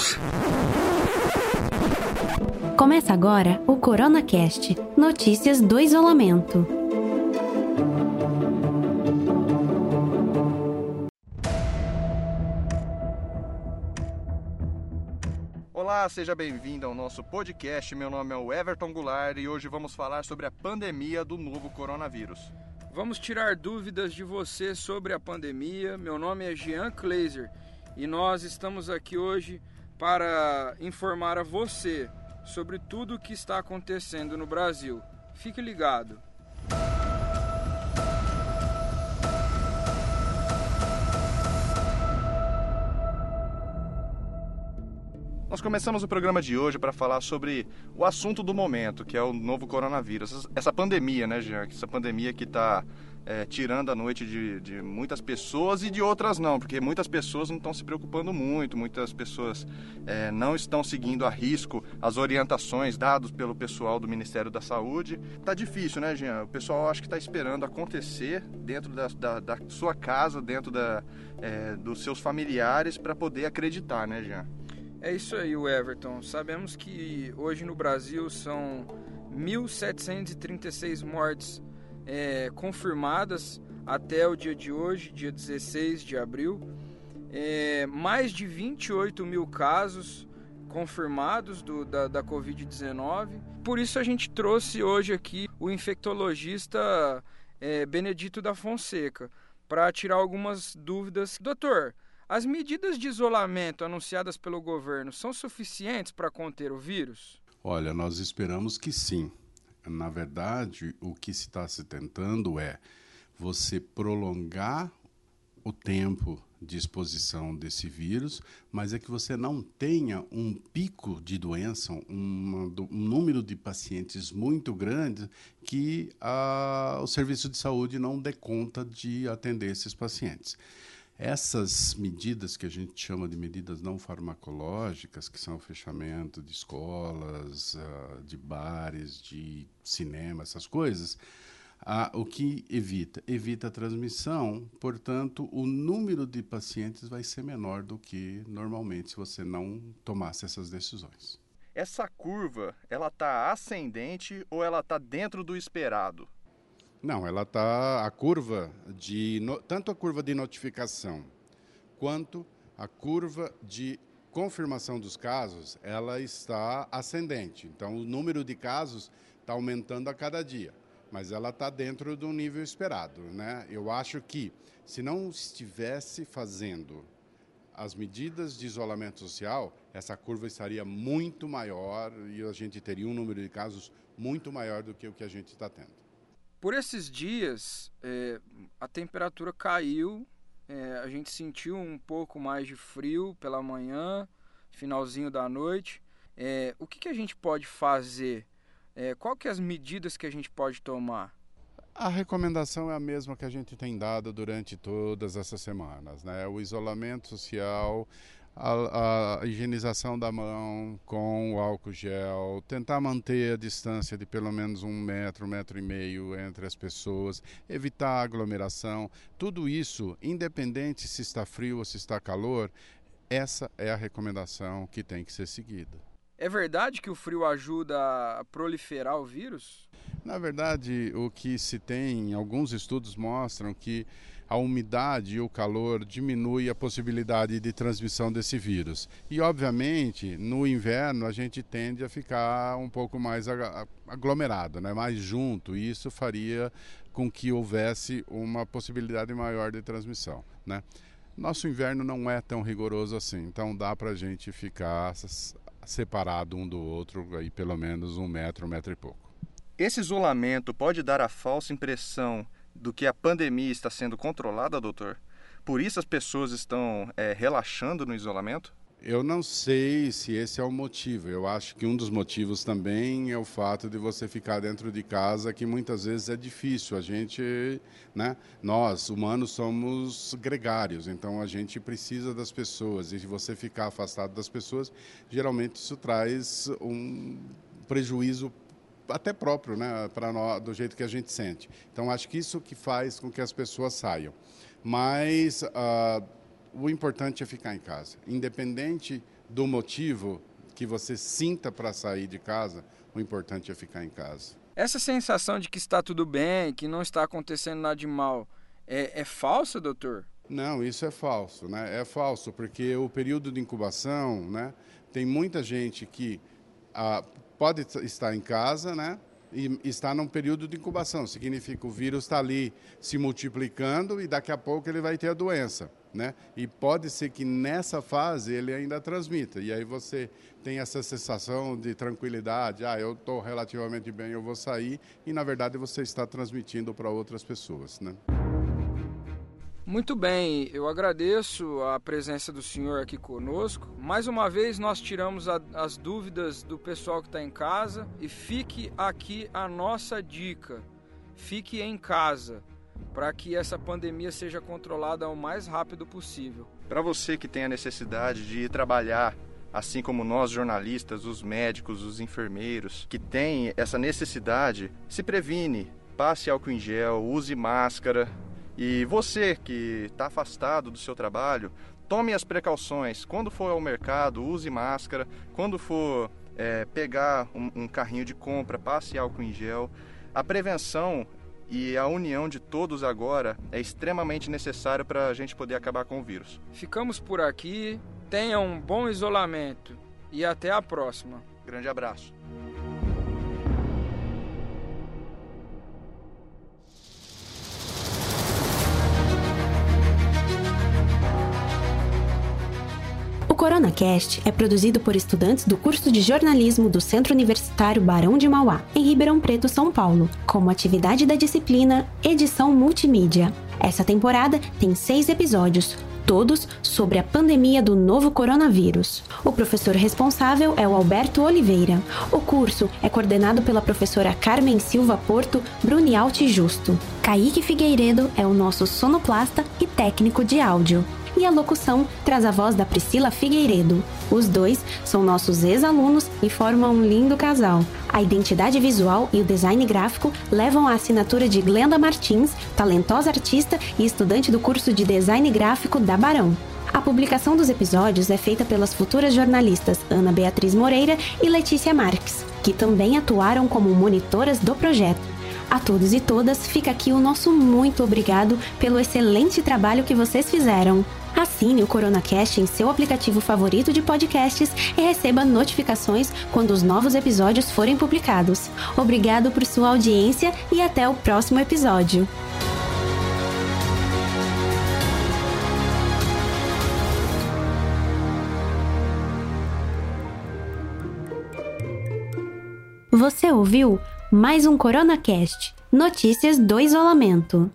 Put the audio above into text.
coronavírus. Começa agora o CoronaCast Notícias do Isolamento. Olá, seja bem-vindo ao nosso podcast. Meu nome é o Everton Goulart e hoje vamos falar sobre a pandemia do novo coronavírus. Vamos tirar dúvidas de você sobre a pandemia. Meu nome é Jean Kleiser e nós estamos aqui hoje para informar a você sobre tudo o que está acontecendo no Brasil. Fique ligado. Nós começamos o programa de hoje para falar sobre o assunto do momento, que é o novo coronavírus. Essa pandemia, né, Jean? Essa pandemia que está é, tirando a noite de, de, muitas pessoas e de outras não, porque muitas pessoas não estão se preocupando muito, muitas pessoas é, não estão seguindo a risco as orientações dadas pelo pessoal do Ministério da Saúde. Tá difícil, né, Jean? O pessoal acho que está esperando acontecer dentro da, da, da, sua casa, dentro da, é, dos seus familiares, para poder acreditar, né, Jean? É isso aí, Everton. Sabemos que hoje no Brasil são 1.736 mortes é, confirmadas até o dia de hoje, dia 16 de abril. É, mais de 28 mil casos confirmados do, da, da Covid-19. Por isso a gente trouxe hoje aqui o infectologista é, Benedito da Fonseca para tirar algumas dúvidas. Doutor, as medidas de isolamento anunciadas pelo governo são suficientes para conter o vírus? Olha, nós esperamos que sim. Na verdade, o que está se tentando é você prolongar o tempo de exposição desse vírus, mas é que você não tenha um pico de doença, um, um número de pacientes muito grande que a, o serviço de saúde não dê conta de atender esses pacientes. Essas medidas que a gente chama de medidas não farmacológicas, que são o fechamento de escolas, uh, de bares, de cinema, essas coisas, uh, o que evita? Evita a transmissão, portanto, o número de pacientes vai ser menor do que normalmente se você não tomasse essas decisões. Essa curva, ela está ascendente ou ela está dentro do esperado? Não, ela está a curva de tanto a curva de notificação quanto a curva de confirmação dos casos, ela está ascendente. Então, o número de casos está aumentando a cada dia, mas ela está dentro do nível esperado, né? Eu acho que se não estivesse fazendo as medidas de isolamento social, essa curva estaria muito maior e a gente teria um número de casos muito maior do que o que a gente está tendo. Por esses dias, é, a temperatura caiu, é, a gente sentiu um pouco mais de frio pela manhã, finalzinho da noite. É, o que, que, a gente pode fazer? É, qual que é as medidas que a gente pode tomar? A recomendação é a mesma que a gente tem dado durante todas essas semanas, né? O isolamento social, a, a, higienização da mão com o álcool gel, tentar manter a distância de pelo menos um metro, um metro e meio entre as pessoas, evitar aglomeração, tudo isso, independente se está frio ou se está calor, essa é a recomendação que tem que ser seguida. É verdade que o frio ajuda a proliferar o vírus? Na verdade, o que se tem, alguns estudos mostram que a umidade e o calor diminui a possibilidade de transmissão desse vírus. E, obviamente, no inverno a gente tende a ficar um pouco mais aglomerado, né? mais junto, e isso faria com que houvesse uma possibilidade maior de transmissão. Né? Nosso inverno não é tão rigoroso assim, então dá para a gente ficar separado um do outro aí pelo menos um metro, um metro e pouco. Esse isolamento pode dar a falsa impressão do que a pandemia está sendo controlada, doutor? Por isso as pessoas estão é, relaxando no isolamento? Eu não sei se esse é o motivo. Eu acho que um dos motivos também é o fato de você ficar dentro de casa, que muitas vezes é difícil. A gente, né, nós humanos somos gregários, então a gente precisa das pessoas. E se você ficar afastado das pessoas, geralmente isso traz um prejuízo até próprio, né, para nós, do jeito que a gente sente. Então acho que isso que faz com que as pessoas saiam. Mas uh, o importante é ficar em casa, independente do motivo que você sinta para sair de casa, o importante é ficar em casa. Essa sensação de que está tudo bem, que não está acontecendo nada de mal, é, é falsa, doutor? Não, isso é falso, né? É falso porque o período de incubação, né? Tem muita gente que ah, pode estar em casa, né? E está num período de incubação. Significa o vírus está ali se multiplicando e daqui a pouco ele vai ter a doença. Né? E pode ser que nessa fase ele ainda transmita. E aí você tem essa sensação de tranquilidade, ah, eu estou relativamente bem, eu vou sair, e na verdade você está transmitindo para outras pessoas. Né? Muito bem, eu agradeço a presença do senhor aqui conosco. Mais uma vez nós tiramos a, as dúvidas do pessoal que está em casa e fique aqui a nossa dica: fique em casa para que essa pandemia seja controlada o mais rápido possível. Para você que tem a necessidade de ir trabalhar assim como nós jornalistas, os médicos, os enfermeiros, que têm essa necessidade, se previne, passe álcool em gel, use máscara, e você que está afastado do seu trabalho, tome as precauções. Quando for ao mercado, use máscara. Quando for é, pegar um, um carrinho de compra, passe álcool em gel. A prevenção e a união de todos agora é extremamente necessária para a gente poder acabar com o vírus. Ficamos por aqui. Tenha um bom isolamento e até a próxima. Grande abraço. CoronaCast é produzido por estudantes do curso de jornalismo do Centro Universitário Barão de Mauá, em Ribeirão Preto, São Paulo, como atividade da disciplina Edição Multimídia. Essa temporada tem seis episódios, todos sobre a pandemia do novo coronavírus. O professor responsável é o Alberto Oliveira. O curso é coordenado pela professora Carmen Silva Porto Brunialti Justo. Kaique Figueiredo é o nosso sonoplasta e técnico de áudio e a locução traz a voz da Priscila Figueiredo. Os dois são nossos ex-alunos e formam um lindo casal. A identidade visual e o design gráfico levam a assinatura de Glenda Martins, talentosa artista e estudante do curso de design gráfico da Barão. A publicação dos episódios é feita pelas futuras jornalistas Ana Beatriz Moreira e Letícia Marques, que também atuaram como monitoras do projeto. A todos e todas, fica aqui o nosso muito obrigado pelo excelente trabalho que vocês fizeram. Assine o CoronaCast em seu aplicativo favorito de podcasts e receba notificações quando os novos episódios forem publicados. Obrigado por sua audiência e até o próximo episódio. Você ouviu mais um CoronaCast Notícias do Isolamento.